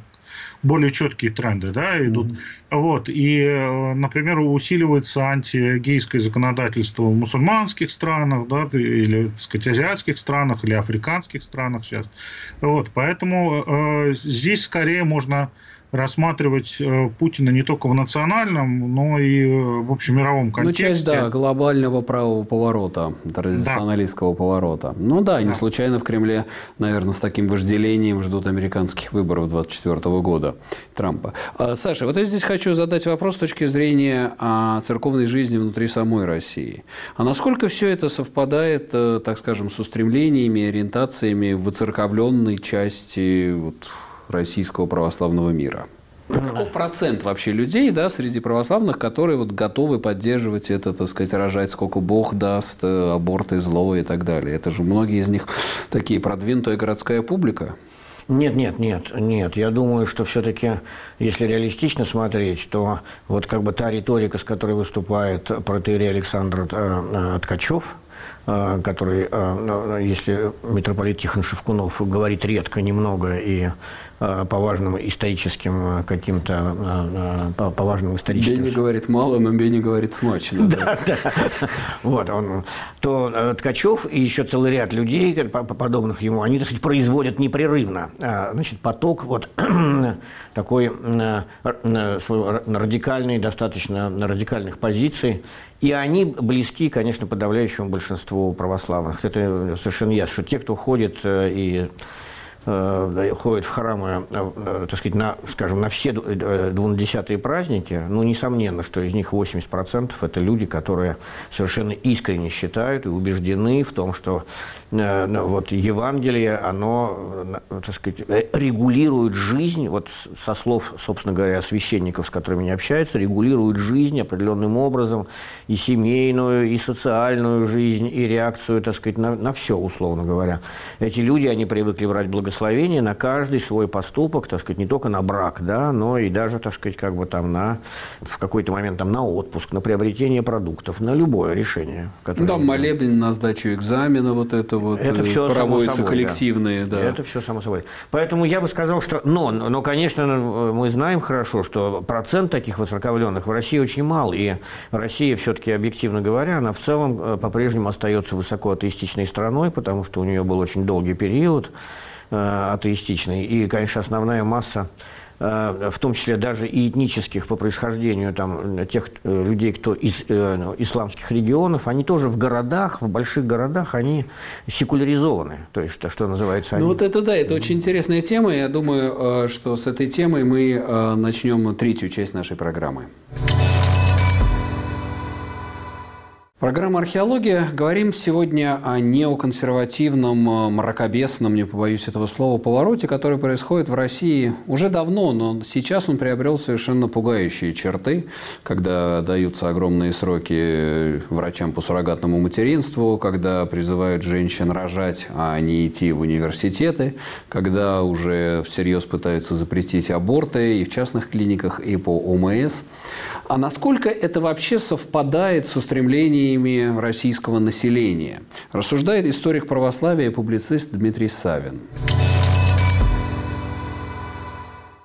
более четкие тренды да, идут. Mm-hmm. Вот. И, э, например, усиливается антигейское законодательство в мусульманских странах, да, или, так сказать, азиатских странах, или африканских странах сейчас. Вот. Поэтому э, здесь скорее можно рассматривать э, Путина не только в национальном, но и э, в общемировом контексте.
Ну, часть, да, глобального правого поворота, традиционалистского да. поворота. Ну да, не случайно в Кремле, наверное, с таким вожделением ждут американских выборов 2024 года Трампа. А, Саша, вот я здесь хочу задать вопрос с точки зрения а, церковной жизни внутри самой России. А насколько все это совпадает, э, так скажем, с устремлениями, ориентациями в выцерковленной части вот, российского православного мира. Каков процент вообще людей, да, среди православных, которые вот готовы поддерживать это, так сказать, рожать, сколько Бог даст, э, аборты зло и так далее? Это же многие из них [LAUGHS] такие продвинутая городская публика.
Нет, нет, нет, нет. Я думаю, что все-таки, если реалистично смотреть, то вот как бы та риторика, с которой выступает протеерей Александр э, э, Ткачев, который, э, если митрополит Тихон Шевкунов говорит редко, немного и Э, по важным историческим э, каким-то,
э, по, по важным историческим... Бенни говорит мало, но Бенни говорит смачно.
Да, да. Вот, он, то Ткачев и еще целый ряд людей, подобных ему, они, так сказать, производят непрерывно. Значит, поток вот [CLEARS THROAT] такой радикальный, достаточно радикальных позиций, и они близки, конечно, подавляющему большинству православных. Это совершенно ясно, что те, кто ходит и э, ходят в храмы, э, э, так сказать, на, скажем, на все э, двунадесятые праздники, ну, несомненно, что из них 80% это люди, которые совершенно искренне считают и убеждены в том, что э, ну, вот Евангелие, оно, э, так сказать, регулирует жизнь, вот со слов, собственно говоря, священников, с которыми они общаются, регулирует жизнь определенным образом, и семейную, и социальную жизнь, и реакцию, так сказать, на, на все, условно говоря. Эти люди, они привыкли брать благословение благословение на каждый свой поступок, так сказать, не только на брак, да, но и даже, так сказать, как бы там на, в какой-то момент там на отпуск, на приобретение продуктов, на любое решение.
Которое... Да, молебен на сдачу экзамена, вот это вот
это все
проводятся
собой,
коллективные, да.
да. Это все само собой. Поэтому я бы сказал, что, но, но, конечно, мы знаем хорошо, что процент таких воцерковленных в России очень мал, и Россия все-таки, объективно говоря, она в целом э, по-прежнему остается высоко атеистичной страной, потому что у нее был очень долгий период, Э, атеистичный. И, конечно, основная масса э, в том числе даже и этнических по происхождению там, тех э, людей, кто из э, исламских регионов, они тоже в городах, в больших городах, они секуляризованы. То есть, что называется...
Ну, они... Ну вот это да, это очень интересная тема. Я думаю, что с этой темой мы начнем третью часть нашей программы. Программа «Археология». Говорим сегодня о неоконсервативном, э, мракобесном, не побоюсь этого слова, повороте, который происходит в России уже давно, но сейчас он приобрел совершенно пугающие черты, когда даются огромные сроки врачам по суррогатному материнству, когда призывают женщин рожать, а не идти в университеты, когда уже всерьез пытаются запретить аборты и в частных клиниках, и по ОМС. А насколько это вообще совпадает с устремлениями российского населения? Рассуждает историк православия и публицист Дмитрий Савин.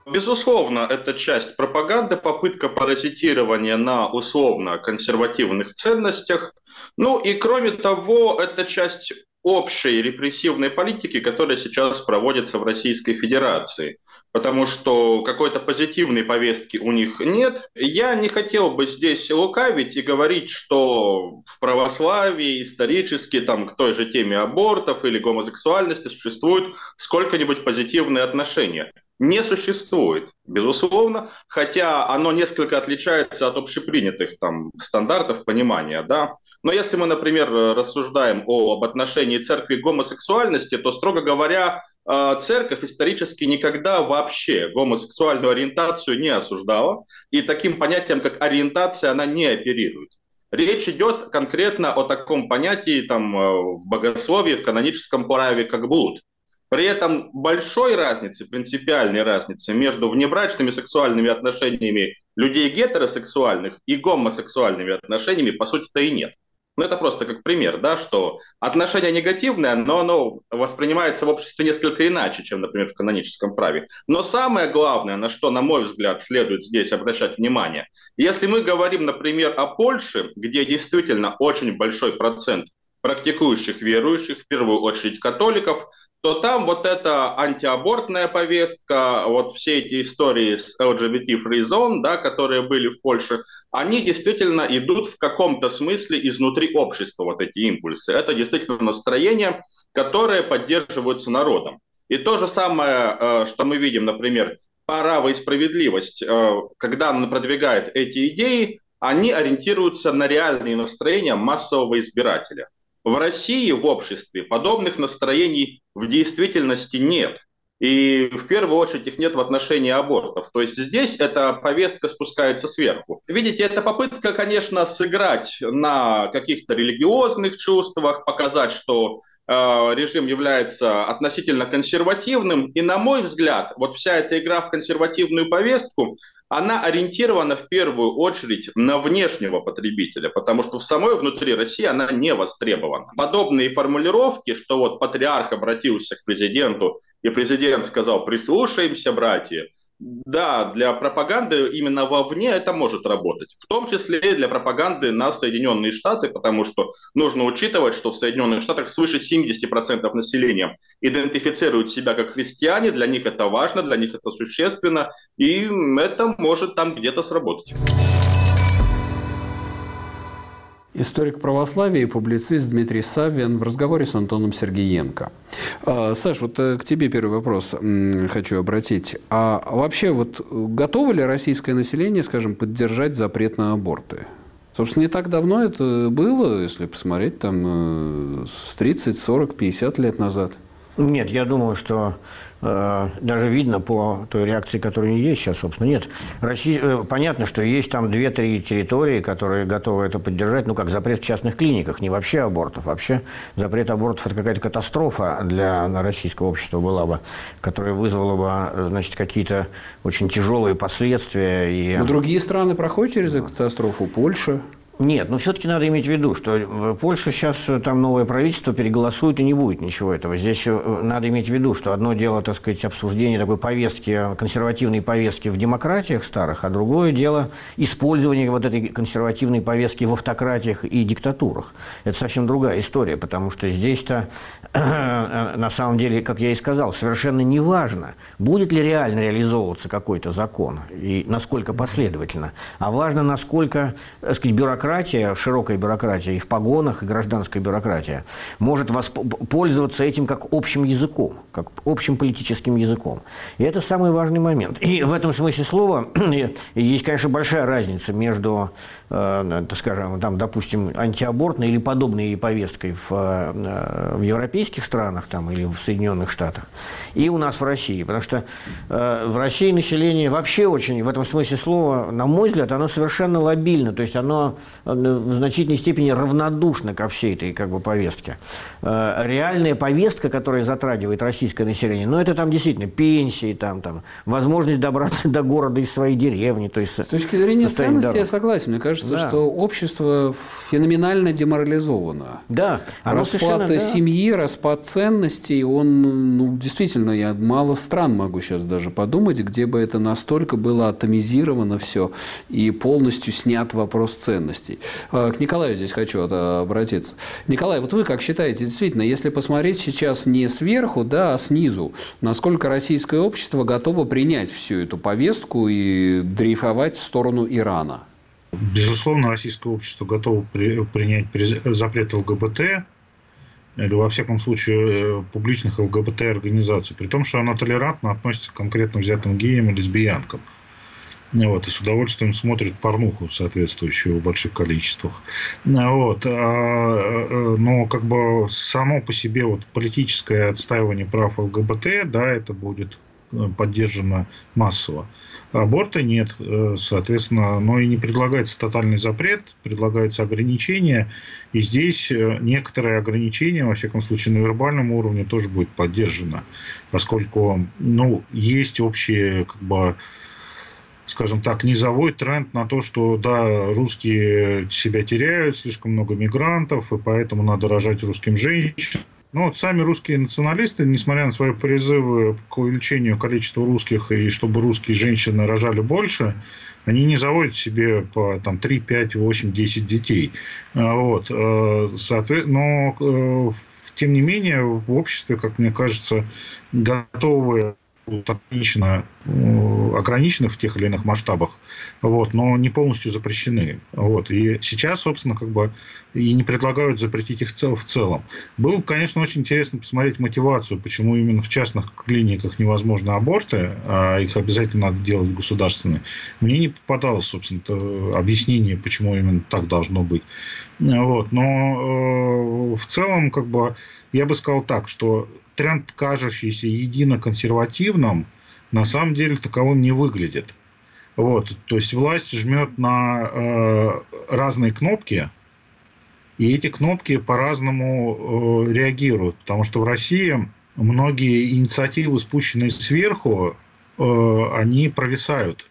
Безусловно, это часть пропаганды, попытка паразитирования на условно-консервативных ценностях. Ну и кроме того, это часть общей репрессивной политики, которая сейчас проводится в Российской Федерации потому что какой-то позитивной повестки у них нет. Я не хотел бы здесь лукавить и говорить, что в православии исторически там к той же теме абортов или гомосексуальности существует сколько-нибудь позитивные отношения. Не существует, безусловно, хотя оно несколько отличается от общепринятых там стандартов понимания, да. Но если мы, например, рассуждаем об отношении церкви к гомосексуальности, то, строго говоря, церковь исторически никогда вообще гомосексуальную ориентацию не осуждала, и таким понятием, как ориентация, она не оперирует. Речь идет конкретно о таком понятии там, э, в богословии, в каноническом праве, как блуд. При этом большой разницы, принципиальной разницы между внебрачными сексуальными отношениями людей гетеросексуальных и гомосексуальными отношениями, по сути-то, и нет. Ну, это просто как пример, да, что отношение негативное, но оно воспринимается в обществе несколько иначе, чем, например, в каноническом праве. Но самое главное, на что, на мой взгляд, следует здесь обращать внимание, если мы говорим, например, о Польше, где действительно очень большой процент практикующих верующих, в первую очередь католиков, то там вот эта антиабортная повестка, вот все эти истории с LGBT free zone, да, которые были в Польше, они действительно идут в каком-то смысле изнутри общества, вот эти импульсы. Это действительно настроения, которые поддерживаются народом. И то же самое, э, что мы видим, например, право и справедливость, э, когда она продвигает эти идеи, они ориентируются на реальные настроения массового избирателя. В России, в обществе, подобных настроений в действительности нет. И в первую очередь их нет в отношении абортов. То есть здесь эта повестка спускается сверху. Видите, это попытка, конечно, сыграть на каких-то религиозных чувствах, показать, что режим является относительно консервативным. И, на мой взгляд, вот вся эта игра в консервативную повестку, она ориентирована в первую очередь на внешнего потребителя, потому что в самой внутри России она не востребована. Подобные формулировки, что вот патриарх обратился к президенту, и президент сказал, прислушаемся, братья, да, для пропаганды именно вовне это может работать. В том числе и для пропаганды на Соединенные Штаты, потому что нужно учитывать, что в Соединенных Штатах свыше 70% населения идентифицируют себя как христиане, для них это важно, для них это существенно, и это может там где-то сработать.
Историк православия и публицист Дмитрий Саввин в разговоре с Антоном Сергеенко. А, Саш, вот э, к тебе первый вопрос хочу обратить. А вообще вот готово ли российское население, скажем, поддержать запрет на аборты? Собственно, не так давно это было, если посмотреть, там, э, с 30, 40, 50 лет назад.
Нет, я думаю, что даже видно по той реакции, которая есть сейчас, собственно, нет. Россия, э, понятно, что есть там две-три территории, которые готовы это поддержать, ну, как запрет в частных клиниках, не вообще абортов. Вообще запрет абортов – это какая-то катастрофа для российского общества была бы, которая вызвала бы, значит, какие-то очень тяжелые последствия.
И... Но другие страны проходят через эту катастрофу, Польша –
нет, но все-таки надо иметь в виду, что Польша сейчас э, там новое правительство переголосует и не будет ничего этого. Здесь э, надо иметь в виду, что одно дело, так сказать, обсуждение такой повестки, консервативной повестки в демократиях старых, а другое дело использование вот этой консервативной повестки в автократиях и диктатурах. Это совсем другая история, потому что здесь-то э, на самом деле, как я и сказал, совершенно не важно, будет ли реально реализовываться какой-то закон и насколько последовательно, а важно, насколько, так сказать, бюрократ бюрократия, широкая бюрократия и в погонах, и гражданская бюрократия может пользоваться этим как общим языком, как общим политическим языком. И это самый важный момент. И в этом смысле слова [CLEARS THROAT] есть, конечно, большая разница между, э, так скажем, там, допустим, антиабортной или подобной повесткой в, э, в европейских странах там, или в Соединенных Штатах и у нас в России. Потому что э, в России население вообще очень, в этом смысле слова, на мой взгляд, оно совершенно лобильно. То есть оно в значительной степени равнодушна ко всей этой как бы, повестке. Э, реальная повестка, которая затрагивает российское население, ну, это там действительно пенсии, там, там, возможность добраться до города из своей деревни. То есть
С точки зрения ценности я согласен. Мне кажется, да. что общество феноменально деморализовано.
Да.
Оно распад да. семьи, распад ценностей, он ну, действительно, я мало стран могу сейчас даже подумать, где бы это настолько было атомизировано все и полностью снят вопрос ценностей ценностей. А, к Николаю здесь хочу обратиться. Николай, вот вы как считаете, действительно, если посмотреть сейчас не сверху, да, а снизу, насколько российское общество готово принять всю эту повестку и дрейфовать в сторону Ирана?
Безусловно, российское общество готово при, принять запрет ЛГБТ, или, во всяком случае, э, публичных ЛГБТ-организаций, при том, что она толерантно относится к конкретно взятым геям и лесбиянкам. Вот, и с удовольствием смотрят порнуху соответствующую в больших количествах. Вот, а, но как бы само по себе вот политическое отстаивание прав ЛГБТ, да, это будет э, поддержано массово. Аборта нет, э, соответственно, но и не предлагается тотальный запрет, предлагается ограничение, и здесь э, некоторые ограничения, во всяком случае, на вербальном уровне тоже будет поддержано, поскольку, ну, есть общие, как бы, скажем так, низовой тренд на то, что, да, русские себя теряют, слишком много мигрантов, и поэтому надо рожать русским женщинам. Но вот сами русские националисты, несмотря на свои призывы к увеличению количества русских и чтобы русские женщины рожали больше, они не заводят себе по там, 3, 5, 8, 10 детей. А, вот. Э, но, э, тем не менее, в обществе, как мне кажется, готовы ограничено, э, ограничены в тех или иных масштабах, вот, но не полностью запрещены. Вот. И сейчас, собственно, как бы и не предлагают запретить их в целом. Было, конечно, очень интересно посмотреть мотивацию, почему именно в частных клиниках невозможны аборты, а их обязательно надо делать государственные. Мне не попадалось, собственно, объяснение, почему именно так должно быть. Вот. Но э, в целом, как бы, я бы сказал так, что тренд, кажущийся едино консервативным, на самом деле таковым не выглядит. Вот, то есть власть жмет на э, разные кнопки, И эти кнопки по-разному э, реагируют, потому что в России многие инициативы, спущенные сверху, э, они провисают.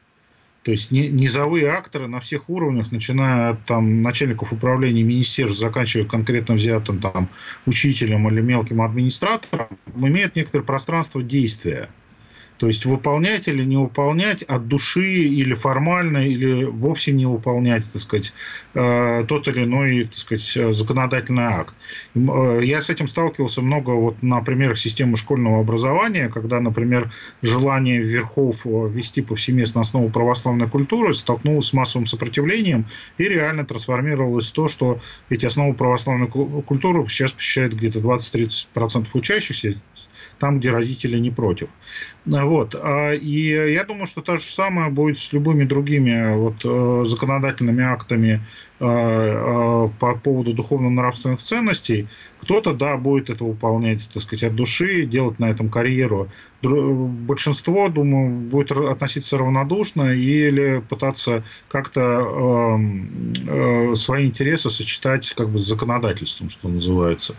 То есть низовые акторы на всех уровнях, начиная от там, начальников управления министерств, заканчивая конкретно взятым там, учителем или мелким администратором, имеют некоторое пространство действия. То есть выполнять или не выполнять от души или формально, или вовсе не выполнять, так сказать, э, тот или иной, так сказать, законодательный акт. Э, я с этим сталкивался много вот на примерах системы школьного образования, когда, например, желание верхов ввести повсеместно основу православной культуры столкнулось с массовым сопротивлением и реально трансформировалось то, что эти основы православной культуры сейчас посещают где-то 20-30% учащихся, там, где родители не против. Вот. А, и я думаю, что то же самое будет с любыми другими вот, э, законодательными актами э, э, по поводу духовно-нравственных ценностей. Кто-то, да, будет это выполнять, так сказать, от души, делать на этом карьеру. Большинство, думаю, будет относиться равнодушно или пытаться как-то э, э, свои интересы сочетать как бы с законодательством, что называется.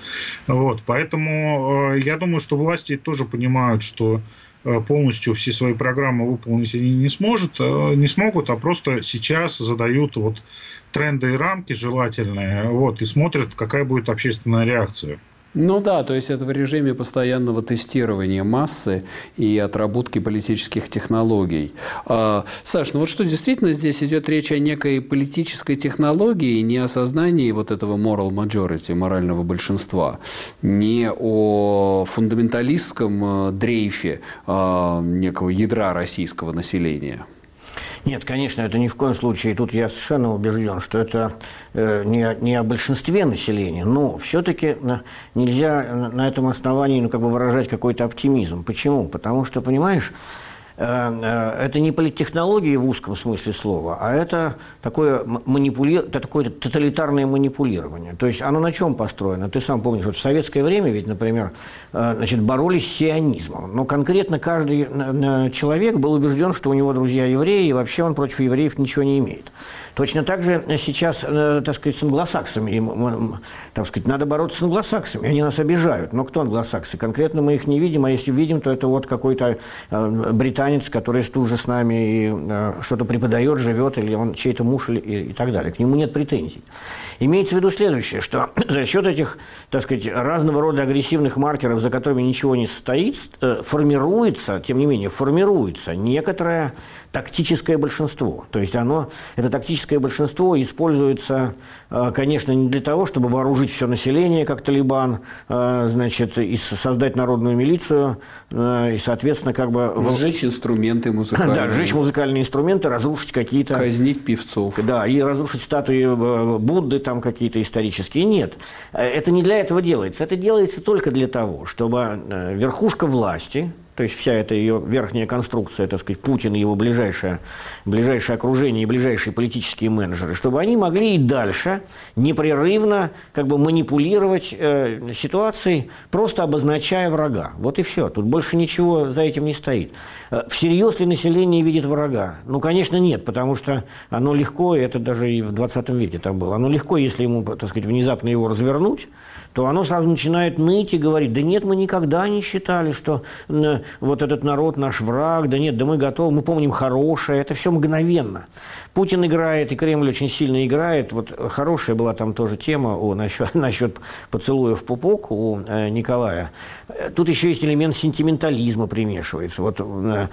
Вот. Поэтому я думаю, что власти тоже понимают, что полностью все свои программы выполнить они не, сможет, э, не смогут, а просто сейчас задают вот тренды и рамки желательные, вот, и смотрят, какая будет общественная реакция.
Ну да, то есть это в режиме постоянного тестирования массы и отработки политических технологий. А, Саш, ну вот что действительно здесь идет речь о некой политической технологии, не о сознании вот этого moral majority, морального большинства, не о фундаменталистском э, дрейфе а, некого ядра российского населения.
Нет, конечно, это ни в коем случае. Тут я совершенно убежден, что это э, не, не о большинстве населения, но все-таки нельзя на этом основании ну, как бы выражать какой-то оптимизм. Почему? Потому что, понимаешь, Э, э, это не политтехнологии в узком смысле слова, а это такое, манипули... это такое тоталитарное манипулирование. То есть оно на чем построено? Ты сам помнишь, вот в советское время ведь, например, э, значит, боролись с сионизмом. Но конкретно каждый человек был убежден, что у него друзья евреи, и вообще он против евреев ничего не имеет. Точно так же сейчас, так сказать, с англосаксами. Так сказать, надо бороться с англосаксами. Они нас обижают. Но кто англосаксы? Конкретно мы их не видим, а если видим, то это вот какой-то британец иностранец, который тут же с нами и, э, что-то преподает, живет, или он чей-то муж или, и, и так далее. К нему нет претензий. Имеется в виду следующее, что [CLEARS THROAT] за счет этих, так сказать, разного рода агрессивных маркеров, за которыми ничего не стоит, э, формируется, тем не менее, формируется некоторое тактическое большинство. То есть оно, это тактическое большинство используется, э, конечно, не для того, чтобы вооружить все население, как Талибан, э, значит, и создать народную милицию, и, соответственно, как бы...
Сжечь инструменты музыкальные.
Да, сжечь музыкальные инструменты, разрушить какие-то...
Казнить певцов.
Да, и разрушить статуи Будды, там какие-то исторические. Нет, э, это не для этого делается. Это делается только для того, чтобы э, верхушка власти, то есть вся эта ее верхняя конструкция, так сказать, Путин и его ближайшее, ближайшее окружение и ближайшие политические менеджеры, чтобы они могли и дальше непрерывно как бы манипулировать э, ситуацией, просто обозначая врага. Вот и все. Тут больше ничего за этим не стоит. Э, всерьез ли население видит врага? Ну, конечно, нет, потому что оно легко, это даже и в 20 веке так было, оно легко, если ему, так сказать, внезапно его развернуть, то оно сразу начинает ныть и говорить, да нет, мы никогда не считали, что вот этот народ наш враг, да нет, да мы готовы, мы помним хорошее, это все мгновенно. Путин играет, и Кремль очень сильно играет. Вот хорошая была там тоже тема о, насчет, [LAUGHS] насчет поцелуя в пупок у э, Николая. Тут еще есть элемент сентиментализма примешивается. Вот э,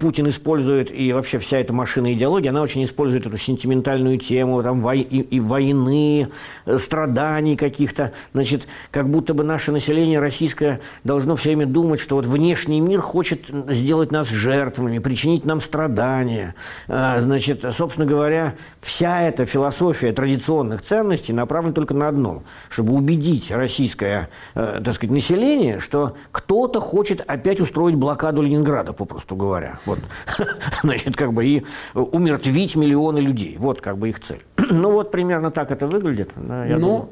Путин использует, и вообще вся эта машина идеологии, она очень использует эту сентиментальную тему там, вой, и, и войны, э, страданий каких-то. Значит, как будто бы наше население российское должно все время думать, что вот внешний мир хочет сделать нас жертвами, причинить нам страдания. Э, значит, собственно говоря, вся эта философия традиционных ценностей направлена только на одно, чтобы убедить российское, э, так сказать, население, что кто-то хочет опять устроить блокаду Ленинграда, попросту говоря. Вот. [LAUGHS] Значит, как бы и умертвить миллионы людей. Вот как бы их цель. [CLEARS THROAT] ну, вот примерно так это выглядит.
Я ну, думаю.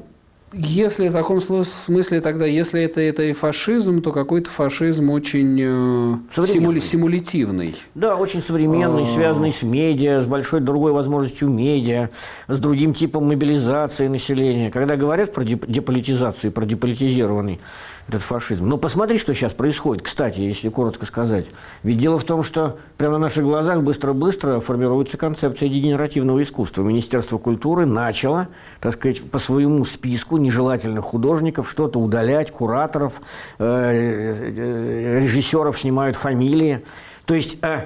Если в таком смысле тогда, если это, это и фашизм, то какой-то фашизм очень э, симули, симулятивный.
Да, очень современный, а... связанный с медиа, с большой другой возможностью медиа, с другим типом мобилизации населения. Когда говорят про деполитизацию, про деполитизированный этот фашизм. Но посмотри, что сейчас происходит, кстати, если коротко сказать. Ведь дело в том, что прямо на наших глазах быстро-быстро формируется концепция дегенеративного искусства. Министерство культуры начало, так сказать, по своему списку нежелательных художников что-то удалять, кураторов, э, э, режиссеров снимают фамилии. То есть э, Э,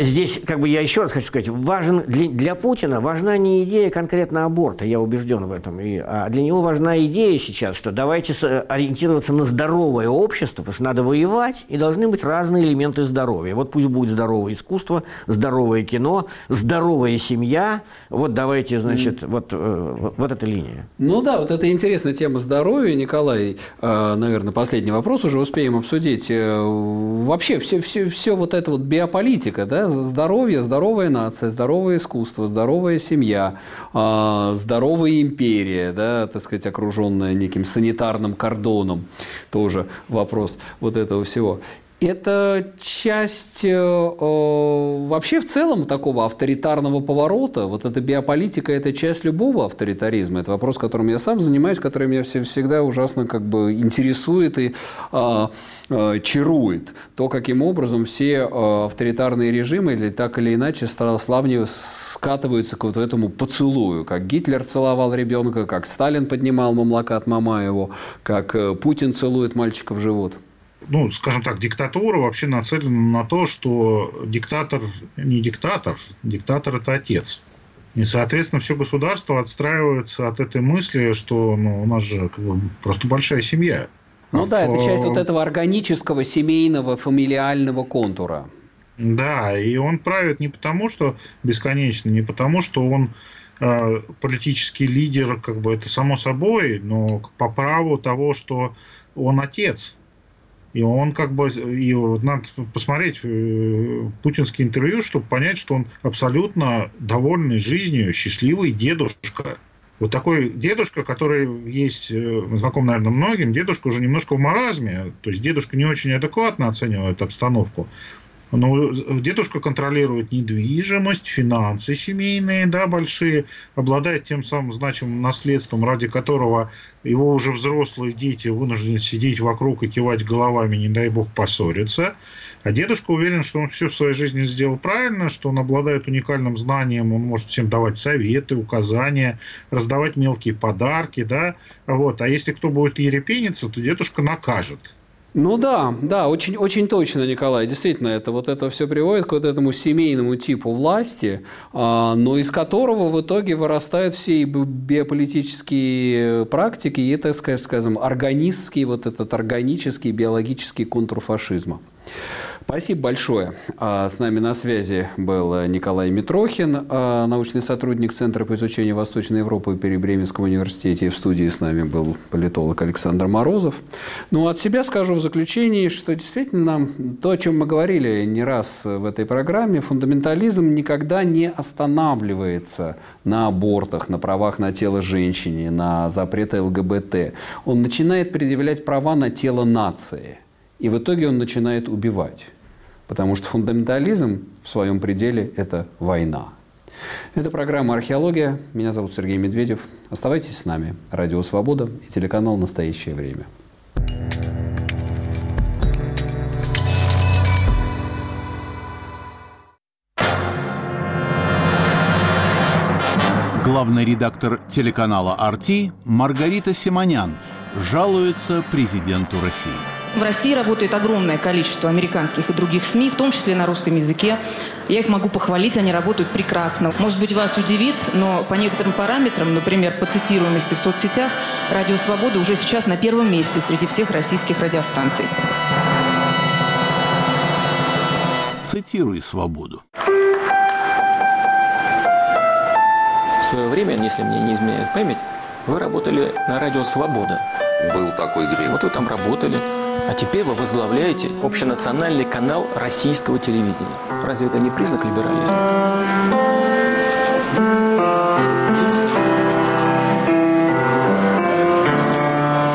здесь, как бы я еще раз хочу сказать, важен, для, для Путина важна не идея конкретно аборта, я убежден в этом, и, а для него важна идея сейчас, что давайте ориентироваться на здоровое общество, потому что надо воевать, и должны быть разные элементы здоровья. Вот пусть будет здоровое искусство, здоровое кино, здоровая семья, вот давайте, значит, mm. вот, э, вот эта линия.
Ну да, вот это интересная тема здоровья, Николай, э, наверное, последний вопрос уже успеем обсудить. Вообще все, все, все вот это вот биополитика, да, здоровье, здоровая нация, здоровое искусство, здоровая семья, а, здоровая империя, да, так сказать, окруженная неким санитарным кордоном, тоже вопрос вот этого всего это часть э, вообще в целом такого авторитарного поворота. Вот эта биополитика – это часть любого авторитаризма. Это вопрос, которым я сам занимаюсь, который меня всегда ужасно как бы интересует и э, э, чарует. То, каким образом все э, авторитарные режимы или так или иначе славнее скатываются к вот этому поцелую. Как Гитлер целовал ребенка, как Сталин поднимал мамлака от Мамаеву, как э, Путин целует мальчика в живот
ну, скажем так, диктатура вообще нацелена на то, что диктатор не диктатор, диктатор – это отец. И, соответственно, все государство отстраивается от этой мысли, что ну, у нас же как бы, просто большая семья.
Ну а да, в... это часть вот этого органического, семейного, фамилиального контура.
Да, и он правит не потому, что бесконечно, не потому, что он э, политический лидер, как бы это само собой, но по праву того, что он отец. И он как бы, и надо посмотреть э, путинские интервью, чтобы понять, что он абсолютно довольный жизнью, счастливый дедушка. Вот такой дедушка, который есть, э, знаком, наверное, многим, дедушка уже немножко в маразме, то есть дедушка не очень адекватно оценивает обстановку. Но дедушка контролирует недвижимость, финансы семейные, да, большие, обладает тем самым значимым наследством, ради которого его уже взрослые дети вынуждены сидеть вокруг и кивать головами, не дай бог поссориться. А дедушка уверен, что он все в своей жизни сделал правильно, что он обладает уникальным знанием, он может всем давать советы, указания, раздавать мелкие подарки, да, вот. А если кто будет ерепениться, то дедушка накажет.
Ну да, да, очень, очень точно, Николай. Действительно, это вот это все приводит к вот этому семейному типу власти, а, но из которого в итоге вырастают все и биополитические практики, и, так скажем, органистский, вот этот органический биологический контур фашизма. Спасибо большое. А, с нами на связи был Николай Митрохин, а, научный сотрудник Центра по изучению Восточной Европы при Бременском университете. В студии с нами был политолог Александр Морозов. Ну, от себя скажу в заключении, что действительно то, о чем мы говорили не раз в этой программе, фундаментализм никогда не останавливается на абортах, на правах на тело женщины, на запреты ЛГБТ. Он начинает предъявлять права на тело нации – и в итоге он начинает убивать. Потому что фундаментализм в своем пределе – это война. Это программа «Археология». Меня зовут Сергей Медведев. Оставайтесь с нами. Радио «Свобода» и телеканал «Настоящее время».
Главный редактор телеканала «Арти» Маргарита Симонян жалуется президенту России.
В России работает огромное количество американских и других СМИ, в том числе на русском языке. Я их могу похвалить, они работают прекрасно. Может быть, вас удивит, но по некоторым параметрам, например, по цитируемости в соцсетях, «Радио Свобода» уже сейчас на первом месте среди всех российских радиостанций.
Цитируй «Свободу».
В свое время, если мне не изменяет память, вы работали на радио «Свобода».
Был такой грех.
Вот вы там работали. А теперь вы возглавляете общенациональный канал российского телевидения. Разве это не признак либерализма?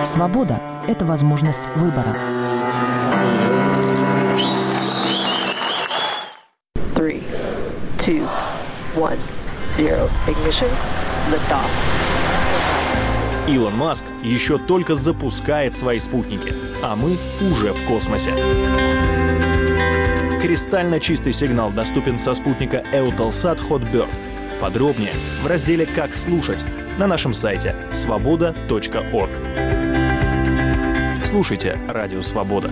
Свобода – это возможность выбора.
Three, two, one, zero. Ignition.
Илон Маск еще только запускает свои спутники, а мы уже в космосе. Кристально чистый сигнал доступен со спутника Eutelsat Hotbird. Подробнее в разделе «Как слушать» на нашем сайте свобода.орг. Слушайте «Радио Свобода».